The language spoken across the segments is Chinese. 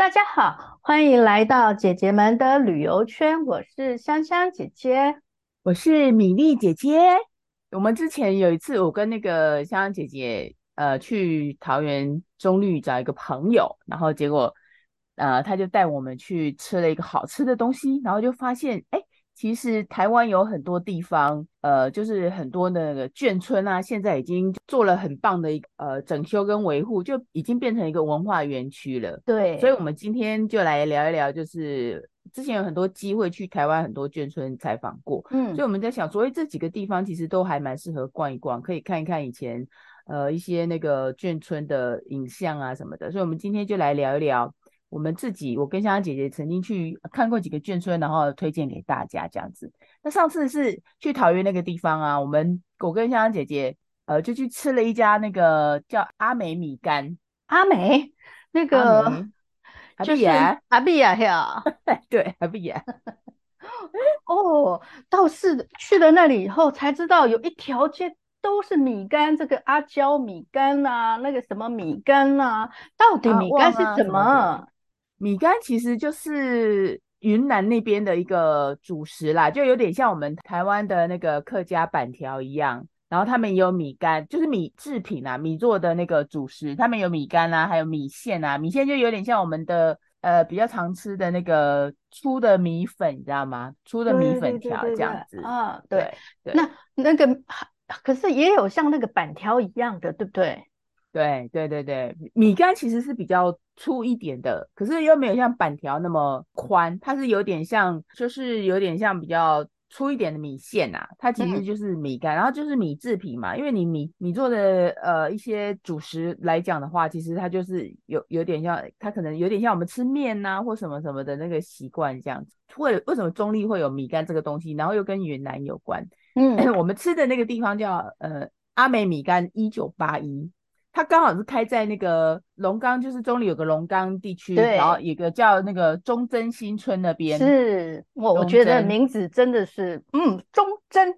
大家好，欢迎来到姐姐们的旅游圈。我是香香姐姐，我是米粒姐姐。我们之前有一次，我跟那个香香姐姐，呃，去桃园中绿找一个朋友，然后结果，呃，他就带我们去吃了一个好吃的东西，然后就发现，哎。其实台湾有很多地方，呃，就是很多那个眷村啊，现在已经做了很棒的一呃整修跟维护，就已经变成一个文化园区了。对，所以我们今天就来聊一聊，就是之前有很多机会去台湾很多眷村采访过，嗯，所以我们在想，所以这几个地方其实都还蛮适合逛一逛，可以看一看以前呃一些那个眷村的影像啊什么的。所以我们今天就来聊一聊。我们自己，我跟香香姐姐曾经去看过几个眷村，然后推荐给大家这样子。那上次是去桃园那个地方啊，我们我跟香香姐姐，呃，就去吃了一家那个叫阿美米干。阿美，那个就是阿碧亚呀，对，阿碧亚。哦，倒是去了那里以后才知道，有一条街都是米干，这个阿胶米干啊，那个什么米干啊，到底米干是什么？米干其实就是云南那边的一个主食啦，就有点像我们台湾的那个客家板条一样。然后他们也有米干，就是米制品啊，米做的那个主食。他们有米干啊，还有米线啊。米线就有点像我们的呃比较常吃的那个粗的米粉，你知道吗？粗的米粉条这样子。啊，对对。那那个可是也有像那个板条一样的，对不对？对对对对，米干其实是比较粗一点的，可是又没有像板条那么宽，它是有点像，就是有点像比较粗一点的米线呐。它其实就是米干，嗯、然后就是米制品嘛。因为你米米做的呃一些主食来讲的话，其实它就是有有点像，它可能有点像我们吃面呐、啊、或什么什么的那个习惯这样子。为为什么中立会有米干这个东西？然后又跟云南有关。嗯，我们吃的那个地方叫呃阿美米干一九八一。它刚好是开在那个龙岗，就是中里有个龙岗地区，然后有个叫那个忠贞新村那边。是，我我觉得名字真的是，嗯，忠贞，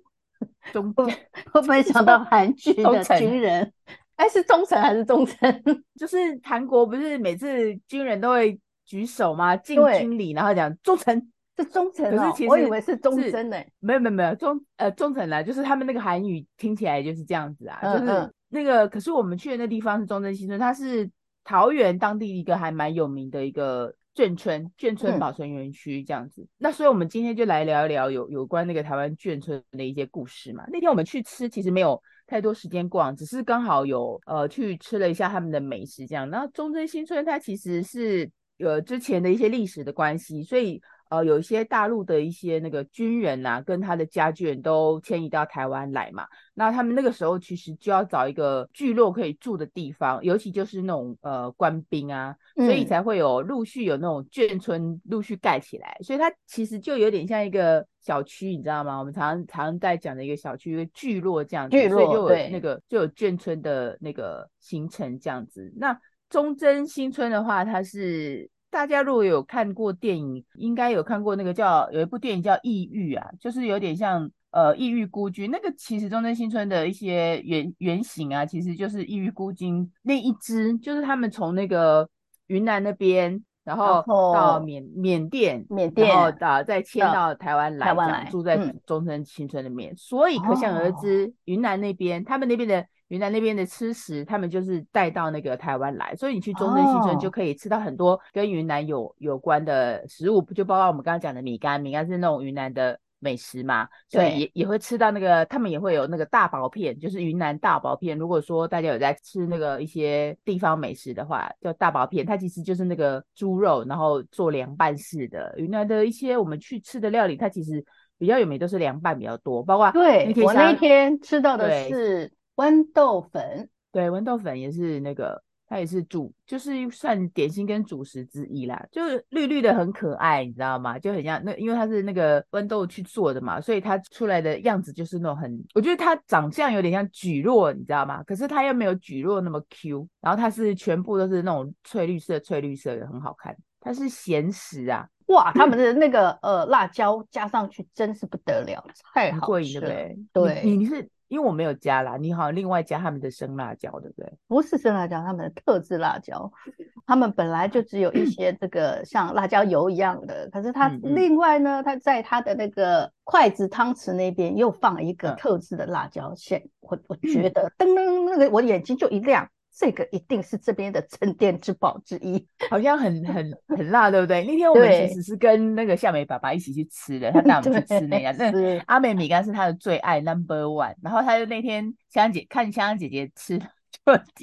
忠贞，会不会想到韩剧的军人？哎，是忠诚还是忠贞？就是韩国不是每次军人都会举手吗？敬军礼，然后讲忠诚，是忠诚。可是其实我以为是忠贞呢。没有没有没有忠呃忠诚啦，就是他们那个韩语听起来就是这样子啊，就是。那个可是我们去的那地方是中正新村，它是桃园当地一个还蛮有名的一个眷村，眷村保存园区这样子。嗯、那所以我们今天就来聊一聊有有关那个台湾眷村的一些故事嘛。那天我们去吃，其实没有太多时间逛，只是刚好有呃去吃了一下他们的美食这样。然后中正新村它其实是呃之前的一些历史的关系，所以。呃，有一些大陆的一些那个军人啊，跟他的家眷都迁移到台湾来嘛。那他们那个时候其实就要找一个聚落可以住的地方，尤其就是那种呃官兵啊，所以才会有陆续有那种眷村陆续盖起来。嗯、所以它其实就有点像一个小区，你知道吗？我们常常在讲的一个小区，一个聚落这样子，聚落，所以就有那个就有眷村的那个形成这样子。那忠贞新村的话，它是。大家如果有看过电影，应该有看过那个叫有一部电影叫《异域》啊，就是有点像呃《异域孤军》那个。其实中正新村的一些原原型啊，其实就是《异域孤军》那一支，就是他们从那个云南那边，然后到缅缅甸，缅甸，然后到再迁到台湾来，住在忠贞新村里面。所以可想而知，云南那边他们那边的。云南那边的吃食，他们就是带到那个台湾来，所以你去中正新村就可以吃到很多跟云南有有关的食物，不就包括我们刚刚讲的米干，米干是那种云南的美食嘛，所以也也会吃到那个，他们也会有那个大薄片，就是云南大薄片。如果说大家有在吃那个一些地方美食的话，叫大薄片，它其实就是那个猪肉，然后做凉拌式的。云南的一些我们去吃的料理，它其实比较有名，都是凉拌比较多，包括对我那天吃到的是。豌豆粉，对，豌豆粉也是那个，它也是主，就是算点心跟主食之一啦。就是绿绿的，很可爱，你知道吗？就很像那，因为它是那个豌豆去做的嘛，所以它出来的样子就是那种很，我觉得它长相有点像蒟蒻，你知道吗？可是它又没有蒟蒻那么 Q，然后它是全部都是那种翠绿色、翠绿色的，很好看。它是咸食啊，哇，他们的那个呃辣椒加上去真是不得了，太好吃了，对你是。因为我没有加啦，你好像另外加他们的生辣椒，对不对？不是生辣椒，他们的特制辣椒，他们本来就只有一些这个像辣椒油一样的，可是他另外呢，他在他的那个筷子汤匙那边又放一个特制的辣椒馅，我我觉得噔噔那个我眼睛就一亮。这个一定是这边的镇店之宝之一，好像很很很辣，对不对？那天我们其实是跟那个夏美爸爸一起去吃的，他 带我们去吃那家。那阿美米干是他的最爱，Number One。然后他就那天香香姐看香香姐姐吃，就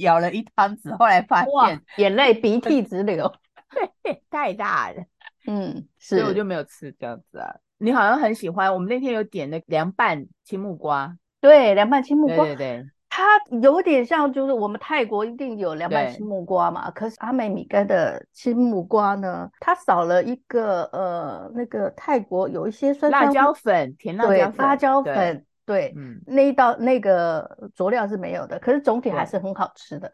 咬了一汤匙，后来发现眼泪鼻涕直流，太大了。嗯，所以我就没有吃这样子啊。你好像很喜欢，我们那天有点那凉拌青木瓜，对，凉拌青木瓜，对对对。它有点像，就是我们泰国一定有凉拌青木瓜嘛，可是阿美米干的青木瓜呢，它少了一个呃，那个泰国有一些酸，酸辣椒粉，甜辣椒粉，辣椒粉，对，嗯，那一道那个佐料是没有的，可是总体还是很好吃的。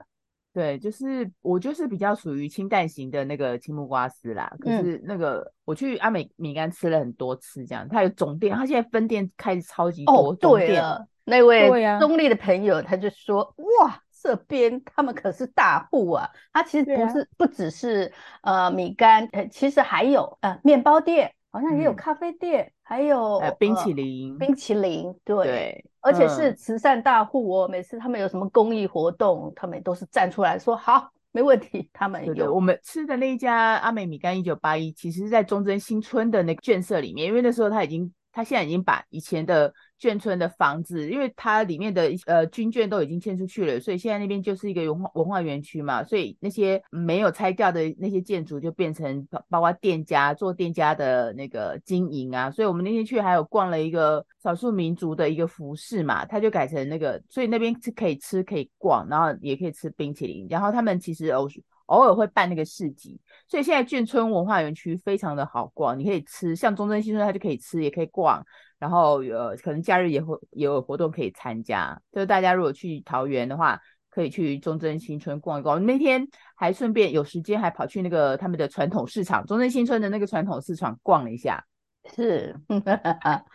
对，就是我就是比较属于清淡型的那个青木瓜丝啦，可是那个、嗯、我去阿美米干吃了很多次，这样，它有总店，它现在分店开始超级多，哦，对了。那位中立的朋友，他就说：“啊、哇，这边他们可是大户啊！他其实不是，啊、不只是呃米干，呃，其实还有呃面包店，好像也有咖啡店，嗯、还有、呃、冰淇淋，呃、冰淇淋，对，对而且是慈善大户哦。嗯、每次他们有什么公益活动，他们都是站出来说好，没问题。他们有对对我们吃的那一家阿美米干一九八一，其实是在中正新村的那个眷舍里面，因为那时候他已经，他现在已经把以前的。眷村的房子，因为它里面的呃军眷都已经迁出去了，所以现在那边就是一个文化文化园区嘛，所以那些没有拆掉的那些建筑就变成包括店家做店家的那个经营啊，所以我们那天去还有逛了一个少数民族的一个服饰嘛，它就改成那个，所以那边是可以吃可以逛，然后也可以吃冰淇淋，然后他们其实偶偶尔会办那个市集，所以现在眷村文化园区非常的好逛，你可以吃，像中正新村它就可以吃也可以逛。然后呃，可能假日也会也有活动可以参加，就是大家如果去桃园的话，可以去中正新村逛一逛。那天还顺便有时间，还跑去那个他们的传统市场，中正新村的那个传统市场逛了一下。是，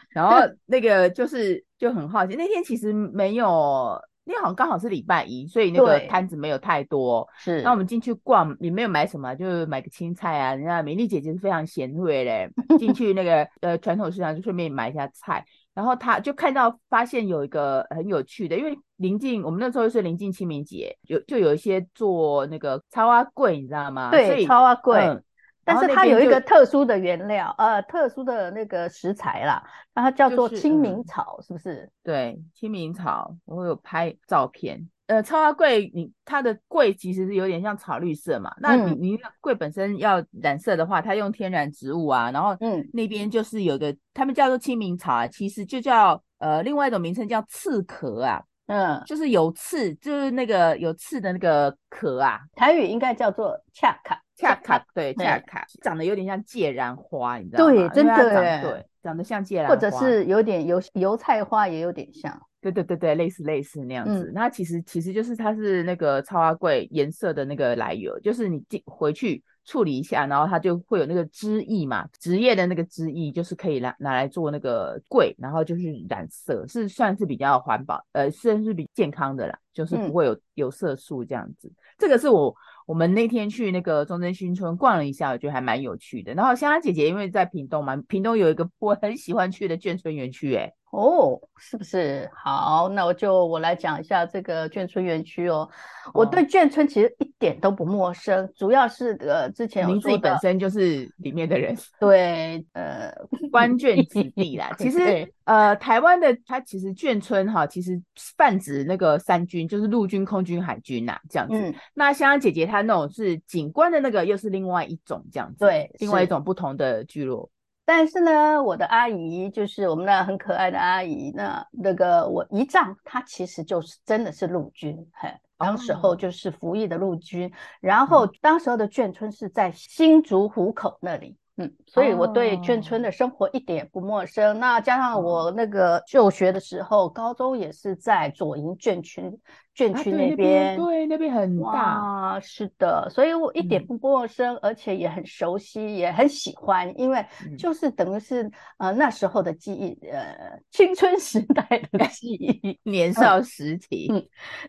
然后那个就是就很好奇，那天其实没有。因为好像刚好是礼拜一，所以那个摊子没有太多。是，那我们进去逛也没有买什么，就买个青菜啊。人家美丽姐姐是非常贤惠嘞，进去那个呃传统市场就顺便买一下菜。然后他就看到发现有一个很有趣的，因为临近我们那时候是临近清明节，有就有一些做那个草仔粿，你知道吗？对，草仔粿。嗯但是它有一个特殊的原料，呃，特殊的那个食材啦，那它叫做清明草，是，不是？对，清明草，我有拍照片。呃，超花桂，你它的桂其实是有点像草绿色嘛。那你你粿本身要染色的话，它用天然植物啊，然后嗯，那边就是有个，他们叫做清明草啊，其实就叫呃另外一种名称叫刺壳啊，嗯，就是有刺，就是那个有刺的那个壳啊，台语应该叫做恰卡。恰卡对恰卡，长得有点像芥兰花，你知道吗？对，真的，对，长得像芥兰花，或者是有点油油菜花，也有点像。对对对对，类似类似那样子。那其实其实就是它是那个草仔粿颜色的那个来由，就是你进回去处理一下，然后它就会有那个汁液嘛，植叶的那个汁液就是可以拿拿来做那个粿，然后就是染色，是算是比较环保，呃，算是比健康的啦，就是不会有有色素这样子。这个是我。我们那天去那个中正新村逛了一下，我觉得还蛮有趣的。然后香香姐姐因为在屏东嘛，屏东有一个我很喜欢去的眷村园区，哎。哦，是不是？好，那我就我来讲一下这个眷村园区哦。我对眷村其实一点都不陌生，哦、主要是呃之前您自己本身就是里面的人，对，呃，关眷子弟啦。其实呃，台湾的它其实眷村哈，其实泛指那个三军，就是陆军、空军、海军呐、啊，这样子。嗯、那香香姐姐她那种是警官的那个，又是另外一种这样子，对，另外一种不同的聚落。但是呢，我的阿姨就是我们那很可爱的阿姨，那那个我姨丈他其实就是真的是陆军，嘿，当时候就是服役的陆军，哦、然后当时候的眷村是在新竹湖口那里，嗯，所以我对眷村的生活一点也不陌生。哦、那加上我那个就学的时候，高中也是在左营眷村眷区那边，啊，对，那边很大。啊，是的，所以我一点不陌生，嗯，而且也很熟悉，也很喜欢，因为就是等于是，嗯、呃那时候的记忆，呃，青春时代的记忆，年少时期。嗯，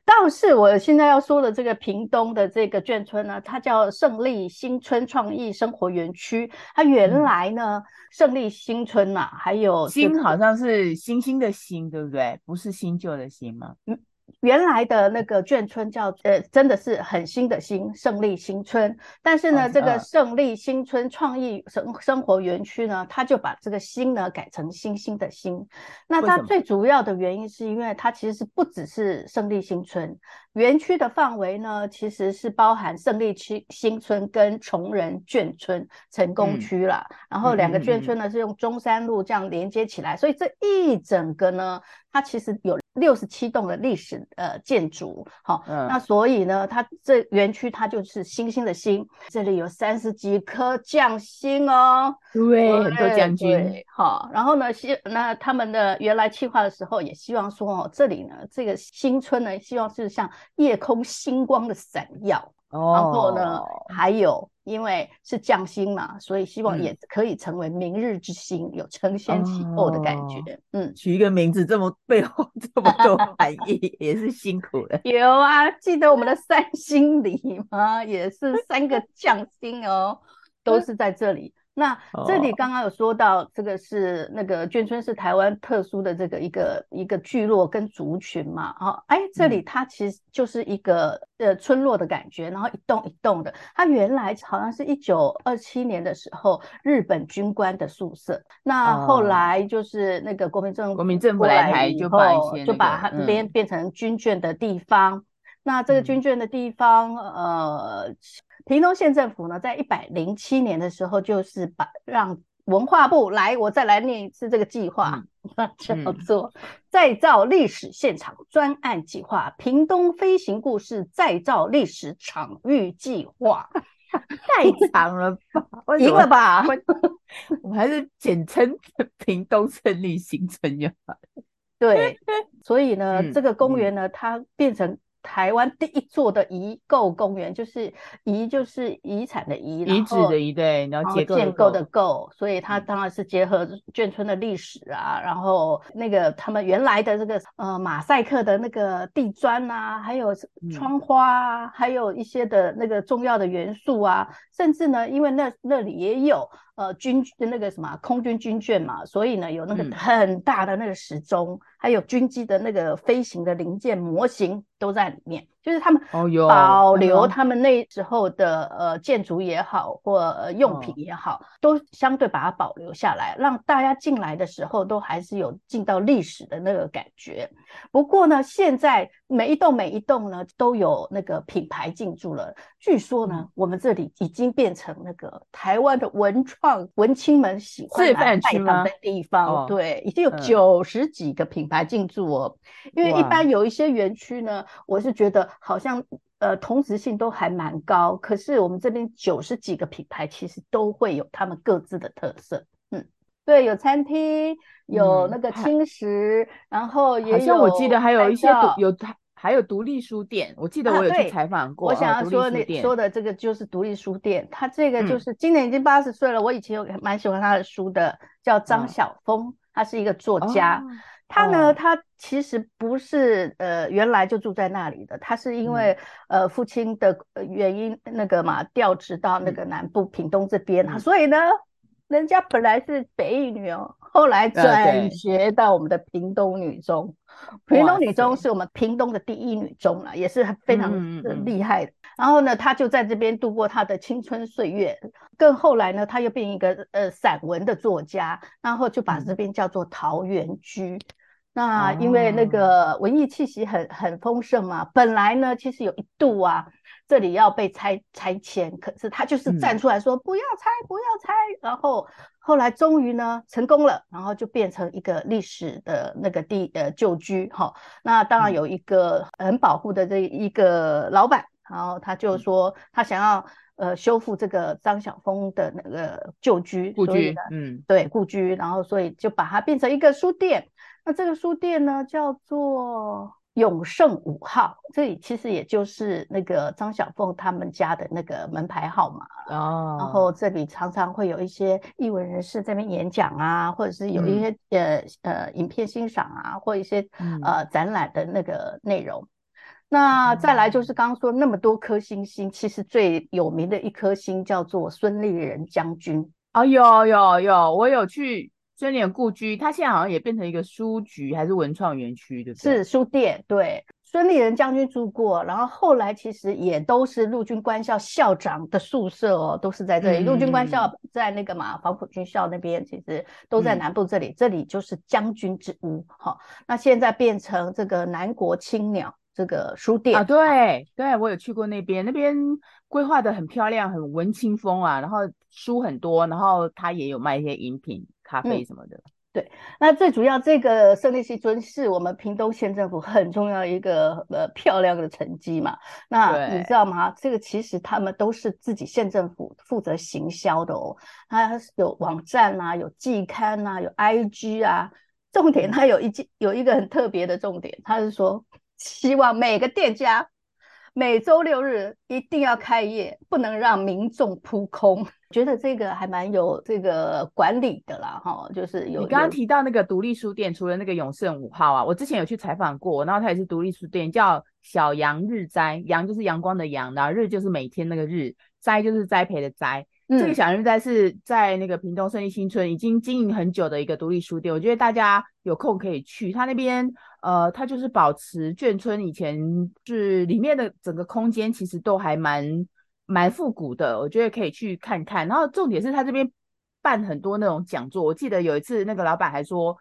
倒是我现在要说的这个屏东的这个眷村呢，它叫胜利新村创意生活园区。它原来呢，胜、嗯、利新村呐、啊，还有新好像是星星的星，对不对？不是新旧的新吗？嗯。原来的那个眷村叫呃，真的是很新的新胜利新村，但是呢，这个胜利新村创意生生活园区呢，它就把这个新呢改成星星的星。那它最主要的原因是因为它其实是不只是胜利新村。园区的范围呢，其实是包含胜利区新村跟崇仁眷村成功区啦。嗯、然后两个眷村呢、嗯嗯、是用中山路这样连接起来，所以这一整个呢，它其实有六十七栋的历史呃建筑。好、嗯，那所以呢，它这园区它就是星星的星，这里有三十几颗将星哦，对，很多将军。好，然后呢，希那他们的原来计划的时候也希望说哦，这里呢这个新村呢，希望是像。夜空星光的闪耀，哦，然后呢，还有因为是匠心嘛，所以希望也可以成为明日之星，嗯、有承先启后的感觉。哦、嗯，取一个名字这么 背后这么多含义，也是辛苦了。有啊，记得我们的三星里吗？也是三个匠心哦，都是在这里。那这里刚刚有说到，这个是那个眷村是台湾特殊的这个一个一个聚落跟族群嘛，哦，哎，这里它其实就是一个呃村落的感觉，然后一栋一栋的，它原来好像是一九二七年的时候日本军官的宿舍，那后来就是那个国民政府国民政府来台就把一些、那个、就把它这边变成军眷的地方，嗯、那这个军眷的地方呃。屏东县政府呢，在一百零七年的时候，就是把让文化部来，我再来念一次这个计划，嗯、叫做再造历史现场专案计划——屏东飞行故事再造历史场域计划。太长了吧？赢了吧？我们还是简称屏东胜利行程就好。对，所以呢，嗯、这个公园呢，它变成。台湾第一座的遗构公园，就是遗就是遗产的遗，遗址的遗，对，然后结构建构的构，所以它当然是结合眷村的历史啊，然后那个他们原来的这个呃马赛克的那个地砖啊，还有窗花啊，嗯、还有一些的那个重要的元素啊，甚至呢，因为那那里也有。呃，军的那个什么空军军眷嘛，所以呢，有那个很大的那个时钟，嗯、还有军机的那个飞行的零件模型都在里面。就是他们保留他们那时候的呃建筑也好，或用品也好，都相对把它保留下来，让大家进来的时候都还是有进到历史的那个感觉。不过呢，现在每一栋每一栋呢都有那个品牌进驻了。据说呢，我们这里已经变成那个台湾的文创文青们喜欢来拜访的地方。对，已经有九十几个品牌进驻哦。因为一般有一些园区呢，我是觉得。好像呃同质性都还蛮高，可是我们这边九十几个品牌其实都会有他们各自的特色。嗯，对，有餐厅，有那个轻食，嗯、然后也有。好像我记得还有一些独有还有独立书店，我记得我有去采访过。啊、我想要说那说的这个就是独立书店，他这个就是今年已经八十岁了，嗯、我以前有蛮喜欢他的书的，叫张晓风，他、嗯、是一个作家。哦他呢，他其实不是呃原来就住在那里的，他是因为、嗯、呃父亲的原因那个嘛调职到那个南部屏东这边，嗯、所以呢，人家本来是北一女哦，后来转学到我们的屏东女中，屏东女中是我们屏东的第一女中了，也是非常厉害的。然后呢，他就在这边度过他的青春岁月。更后来呢，他又变一个呃散文的作家，然后就把这边叫做桃源居。嗯那因为那个文艺气息很很丰盛嘛，本来呢，其实有一度啊，这里要被拆拆迁，可是他就是站出来说不要拆，不要拆，然后后来终于呢成功了，然后就变成一个历史的那个地呃旧居哈。那当然有一个很保护的这一个老板，然后他就说他想要呃修复这个张晓峰的那个旧居故居，嗯，对故居，然后所以就把它变成一个书店。那这个书店呢，叫做永盛五号，这里其实也就是那个张晓凤他们家的那个门牌号码哦。然后这里常常会有一些艺文人士在那边演讲啊，或者是有一些、嗯、呃呃影片欣赏啊，或一些、嗯、呃展览的那个内容。那再来就是刚刚说那么多颗星星，其实最有名的一颗星叫做孙立人将军。哦，有有有，我有去。孙立人故居，它现在好像也变成一个书局还是文创园区，对不对？是书店，对。孙立人将军住过，然后后来其实也都是陆军官校校长的宿舍哦，都是在这里。嗯、陆军官校在那个嘛，黄埔军校那边，其实都在南部这里，嗯、这里就是将军之屋。哈、哦，那现在变成这个南国青鸟这个书店啊，对，对我有去过那边，那边规划的很漂亮，很文青风啊，然后书很多，然后他也有卖一些饮品。咖啡什么的、嗯，对。那最主要，这个胜利西尊是我们屏东县政府很重要一个呃漂亮的成绩嘛。那你知道吗？这个其实他们都是自己县政府负责行销的哦。它有网站啊，有季刊啊，有 IG 啊。重点，它有一件有一个很特别的重点，它是说希望每个店家每周六日一定要开业，不能让民众扑空。觉得这个还蛮有这个管理的啦，哈，就是有。你刚刚提到那个独立书店，除了那个永盛五号啊，我之前有去采访过，然后它也是独立书店，叫小阳日栽，阳就是阳光的阳，然后日就是每天那个日，栽就是栽培的栽。嗯、这个小阳日栽是在那个屏东胜利新村已经经营很久的一个独立书店，我觉得大家有空可以去，它那边呃，它就是保持眷村以前是里面的整个空间其实都还蛮。蛮复古的，我觉得可以去看看。然后重点是他这边办很多那种讲座。我记得有一次那个老板还说，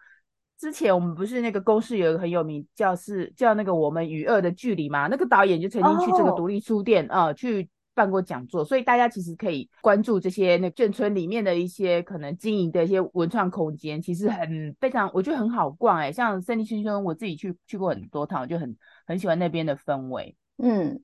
之前我们不是那个公视有一个很有名叫是叫那个我们与恶的距离嘛，那个导演就曾经去这个独立书店啊、oh. 呃、去办过讲座。所以大家其实可以关注这些那眷村里面的一些可能经营的一些文创空间，其实很非常我觉得很好逛哎、欸。像胜利新村，我自己去去过很多趟，我就很很喜欢那边的氛围。嗯，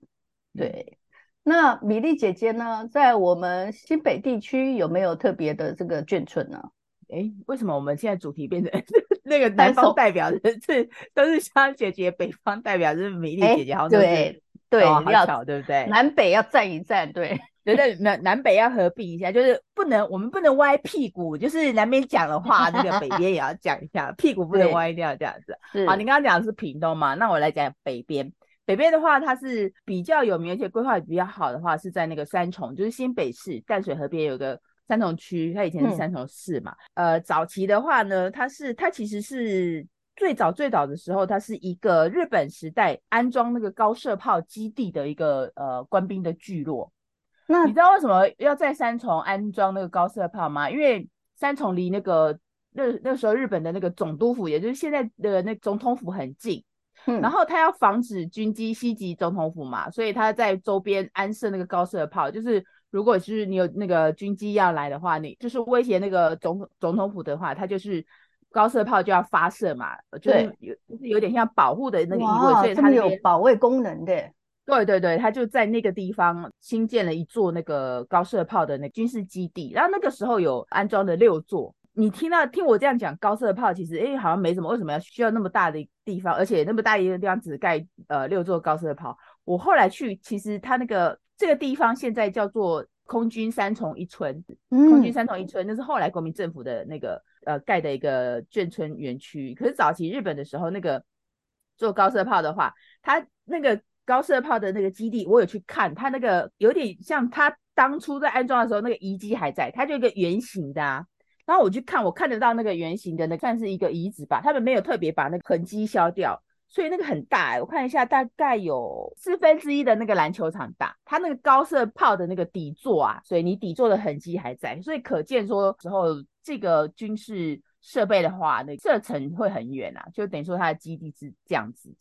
对。那米粒姐姐呢，在我们新北地区有没有特别的这个眷村呢？哎，为什么我们现在主题变成 那个南方代表的是都是香姐姐，北方代表是米粒姐姐？好，对对，好巧，对不对？南北要站一站，对，觉得，南南北要合并一下，就是不能我们不能歪屁股，就是南边讲的话，那个北边也要讲一下，屁股不能歪掉这样子。好，你刚刚讲的是屏东嘛？那我来讲北边。北边的话，它是比较有名，而且规划比较好的话，是在那个三重，就是新北市淡水河边有个三重区，它以前是三重市嘛。嗯、呃，早期的话呢，它是它其实是最早最早的时候，它是一个日本时代安装那个高射炮基地的一个呃官兵的聚落。那你知道为什么要在三重安装那个高射炮吗？因为三重离那个那那时候日本的那个总督府，也就是现在的那总统府很近。嗯、然后他要防止军机袭击总统府嘛，所以他在周边安设那个高射炮，就是如果是你有那个军机要来的话，你就是威胁那个总总统府的话，他就是高射炮就要发射嘛，就是有就是有点像保护的那个意味，所以它有保卫功能的。对对对，他就在那个地方新建了一座那个高射炮的那军事基地，然后那个时候有安装了六座。你听到听我这样讲高射炮，其实哎、欸、好像没什么，为什么要需要那么大的地方，而且那么大一个地方只盖呃六座高射炮？我后来去，其实它那个这个地方现在叫做空军三重一村，嗯、空军三重一村那是后来国民政府的那个呃盖的一个眷村园区。可是早期日本的时候，那个做高射炮的话，它那个高射炮的那个基地，我有去看，它那个有点像它当初在安装的时候那个遗迹还在，它就一个圆形的啊。然后我去看，我看得到那个圆形的，那算是一个遗址吧。他们没有特别把那个痕迹消掉，所以那个很大欸。我看一下，大概有四分之一的那个篮球场大。它那个高射炮的那个底座啊，所以你底座的痕迹还在，所以可见说时候这个军事设备的话，那射程会很远啊，就等于说它的基地是这样子。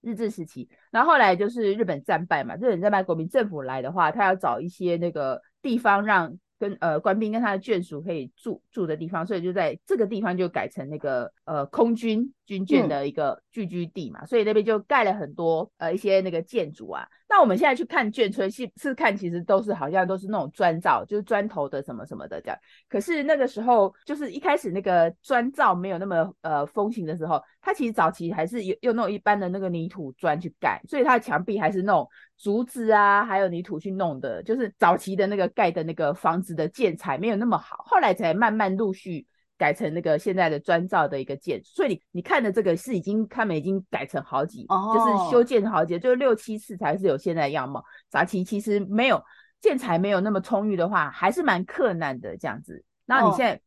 日治时期，然后后来就是日本战败嘛，日本战败，国民政府来的话，他要找一些那个地方让。跟呃官兵跟他的眷属可以住住的地方，所以就在这个地方就改成那个呃空军军军眷的一个聚居地嘛，嗯、所以那边就盖了很多呃一些那个建筑啊。那我们现在去看眷村，是是看其实都是好像都是那种砖造，就是砖头的什么什么的这样。可是那个时候就是一开始那个砖造没有那么呃风行的时候，它其实早期还是用用那种一般的那个泥土砖去盖，所以它的墙壁还是那种竹子啊，还有泥土去弄的，就是早期的那个盖的那个房子的建材没有那么好，后来才慢慢陆续。改成那个现在的砖造的一个建筑，所以你你看的这个是已经他们已经改成好几，oh. 就是修建好几，就是六七次才是有现在的样貌。早期其实没有建材没有那么充裕的话，还是蛮困难的这样子。然后你现在、oh.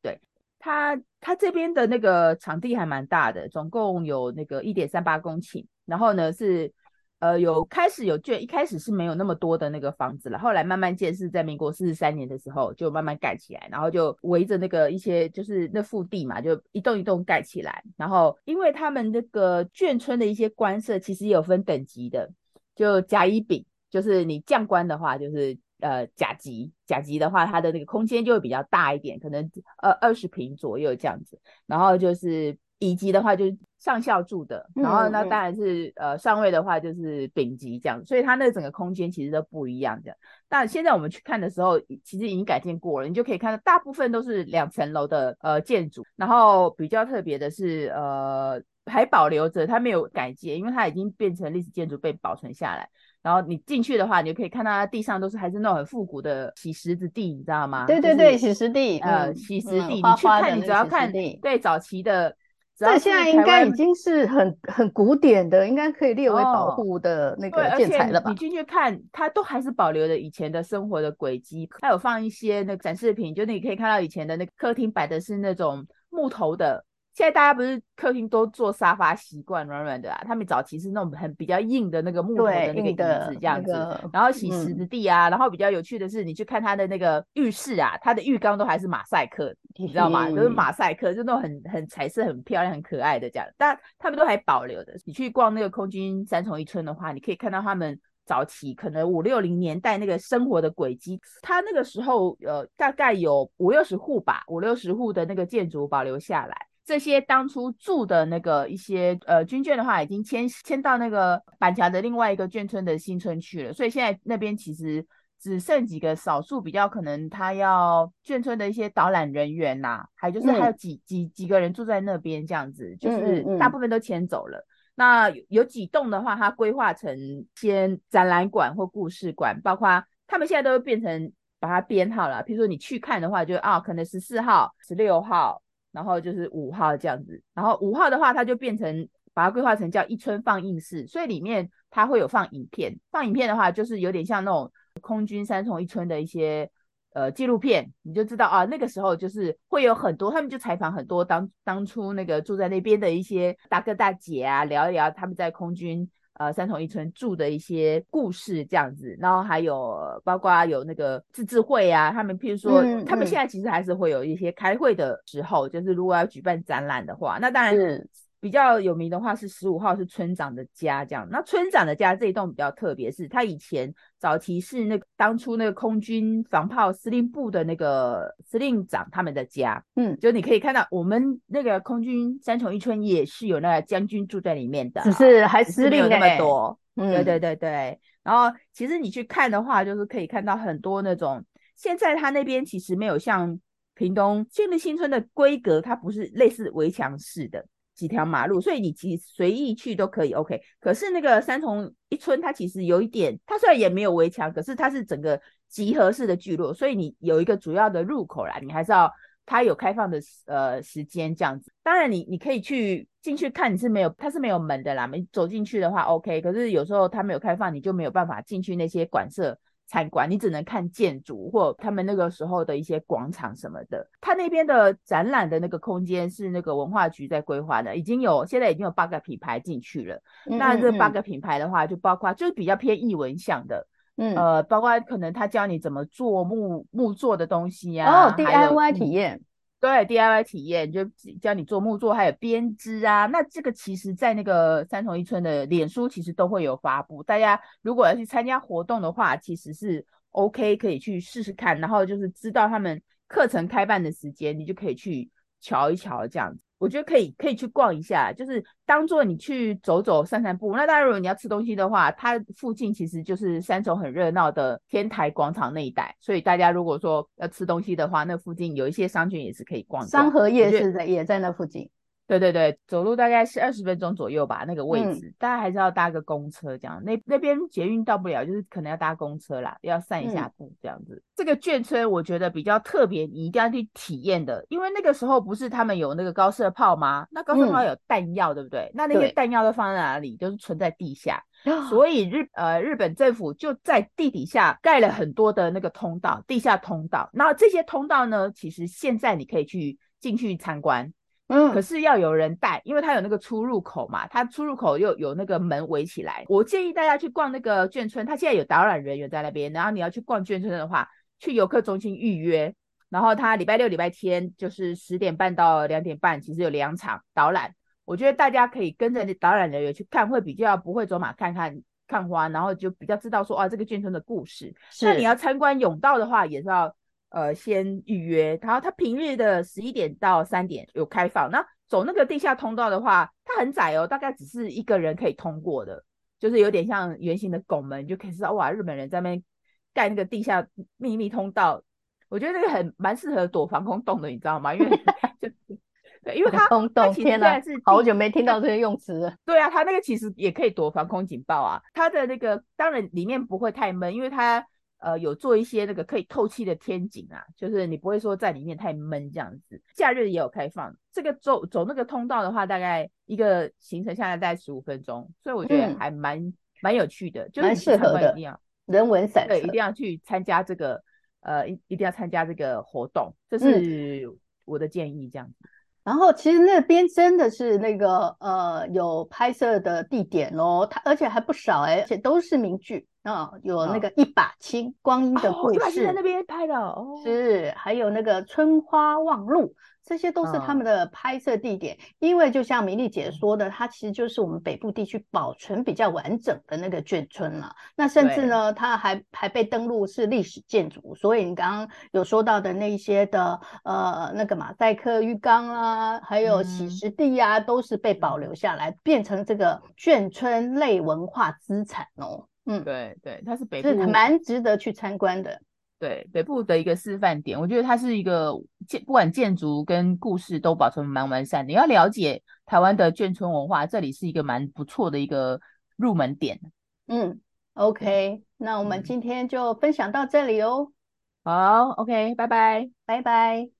对他他这边的那个场地还蛮大的，总共有那个一点三八公顷，然后呢是。呃，有开始有眷，一开始是没有那么多的那个房子了，后来慢慢建，是在民国四十三年的时候就慢慢盖起来，然后就围着那个一些就是那腹地嘛，就一栋一栋盖起来。然后因为他们那个眷村的一些官舍其实也有分等级的，就甲乙丙，就是你将官的话就是呃甲级，甲级的话它的那个空间就会比较大一点，可能呃二十坪左右这样子。然后就是乙级的话就是。上校住的，然后那当然是、嗯、呃上位的话就是丙级这样，所以它那整个空间其实都不一样的。但现在我们去看的时候，其实已经改建过了，你就可以看到大部分都是两层楼的呃建筑，然后比较特别的是呃还保留着它没有改建，因为它已经变成历史建筑被保存下来。然后你进去的话，你就可以看到它地上都是还是那种很复古的洗石子地，你知道吗？对对对，洗石地，呃洗石地，你去看，你只要看对早期的。这现在应该已经是很很古典的，应该可以列为保护的那个建材了吧？哦、你进去看，它都还是保留着以前的生活的轨迹，它有放一些那个展示品，就你可以看到以前的那个客厅摆的是那种木头的。现在大家不是客厅都坐沙发习惯软软的啊？他们早期是那种很比较硬的那个木头的那个椅子这样子，那个、然后洗石子地啊、嗯，然后比较有趣的是，你去看他的那个浴室啊，他的浴缸都还是马赛克，你知道吗？都、就是马赛克，就那种很很彩色、很漂亮、很可爱的这样，但他们都还保留的。你去逛那个空军三重一村的话，你可以看到他们早期可能五六零年代那个生活的轨迹。他那个时候呃，大概有五六十户吧，五六十户的那个建筑保留下来。这些当初住的那个一些呃军眷的话，已经迁迁到那个板桥的另外一个眷村的新村去了，所以现在那边其实只剩几个少数比较可能他要眷村的一些导览人员呐、啊，还就是还有几、嗯、几几个人住在那边这样子，就是大部分都迁走了。嗯嗯嗯，那有几栋的话，它规划成先展览馆或故事馆，包括他们现在都变成把它编号了，譬如说你去看的话就，就啊可能十四号、十六号。然后就是五号这样子，然后五号的话，它就变成把它规划成叫一村放映室，所以里面它会有放影片。放影片的话，就是有点像那种空军三重一村的一些呃纪录片，你就知道啊，那个时候就是会有很多，他们就采访很多当当初那个住在那边的一些大哥大姐啊，聊一聊他们在空军。呃，三重一村住的一些故事这样子，然后还有包括有那个自治会啊，他们譬如说、嗯嗯，他们现在其实还是会有一些开会的时候，就是如果要举办展览的话，那当然是。比较有名的话是十五号是村长的家，这样。那村长的家这一栋比较特别，是他以前早期是那个当初那个空军防炮司令部的那个司令长他们的家。嗯，就你可以看到我们那个空军三重一村也是有那个将军住在里面的，只是还司令、有那么多。嗯，对对对对。然后其实你去看的话，就是可以看到很多那种。现在他那边其实没有像屏东建立新村的规格，它不是类似围墙式的。几条马路，所以你其实随意去都可以，OK。可是那个三重一村，它其实有一点，它虽然也没有围墙，可是它是整个集合式的聚落，所以你有一个主要的入口啦，你还是要它有开放的呃时间这样子。当然你，你你可以去进去看，你是没有，它是没有门的啦，没走进去的话，OK。可是有时候它没有开放，你就没有办法进去那些馆舍。参观，你只能看建筑或他们那个时候的一些广场什么的。他那边的展览的那个空间是那个文化局在规划的，已经有现在已经有八个品牌进去了。嗯嗯嗯，那这八个品牌的话，就包括就是比较偏艺文向的，嗯，呃，包括可能他教你怎么做木木做的东西呀，啊，哦，DIY 体验。对 DIY 体验，就教你做木作，还有编织啊。那这个其实，在那个三重一村的脸书，其实都会有发布。大家如果要去参加活动的话，其实是 OK，可以去试试看。然后就是知道他们课程开办的时间，你就可以去瞧一瞧这样子。我觉得可以可以去逛一下，就是当做你去走走散散步。那当然，如果你要吃东西的话，它附近其实就是三重很热闹的天台广场那一带，所以大家如果说要吃东西的话，那附近有一些商圈也是可以逛的。三和夜市在也在那附近。对对对，走路大概是二十分钟左右吧，那个位置，大家、嗯、还是要搭个公车这样。那那边捷运到不了，就是可能要搭公车啦，要散一下步这样子。嗯、这个眷村我觉得比较特别，你一定要去体验的，因为那个时候不是他们有那个高射炮吗？那高射炮有弹药，嗯、对不对？那那些弹药都放在哪里？对就是存在地下，所以日呃日本政府就在地底下盖了很多的那个通道，地下通道。然后这些通道呢，其实现在你可以去进去参观。嗯，可是要有人带，因为它有那个出入口嘛，它出入口又有那个门围起来。我建议大家去逛那个眷村，它现在有导览人员在那边。然后你要去逛眷村的话，去游客中心预约。然后它礼拜六、礼拜天就是十点半到两点半，其实有两场导览。我觉得大家可以跟着导览人员去看，会比较不会走马看看看花，然后就比较知道说啊这个眷村的故事。是那你要参观甬道的话，也是要。呃，先预约，然后它平日的十一点到三点有开放。那走那个地下通道的话，它很窄哦，大概只是一个人可以通过的，就是有点像圆形的拱门，就可以知道哇，日本人在那边盖那个地下秘密通道。我觉得那个很蛮适合躲防空洞的，你知道吗？因为 就对，因为它空洞，天哪，好久没听到这些用词了。对啊，它那个其实也可以躲防空警报啊。它的那个当然里面不会太闷，因为它。呃，有做一些那个可以透气的天井啊，就是你不会说在里面太闷这样子。假日也有开放，这个走走那个通道的话，大概一个行程下来大概十五分钟，所以我觉得还蛮蛮、嗯、有趣的，就是蛮适合的。一定要人文散策，对，一定要去参加这个，呃，一一定要参加这个活动，这是我的建议，这样子。嗯然后其实那边真的是那个呃有拍摄的地点哦，它而且还不少哎，而且都是名句啊、哦，有那个一把青、哦、光阴的故事，一把青在那边拍的哦，是还有那个春花望路。这些都是他们的拍摄地点，嗯、因为就像米莉姐说的，它其实就是我们北部地区保存比较完整的那个眷村了。那甚至呢，它还还被登录是历史建筑，所以你刚刚有说到的那些的呃那个马赛克浴缸啊，还有洗石地啊，嗯、都是被保留下来，变成这个眷村类文化资产哦。嗯，对对，它是北部，是蛮值得去参观的。对，北部的一个示范点，我觉得它是一个建，不管建筑跟故事都保存蛮完善的。你要了解台湾的眷村文化，这里是一个蛮不错的一个入门点。嗯，OK，那我们今天就分享到这里哦。好，OK，拜拜，拜拜。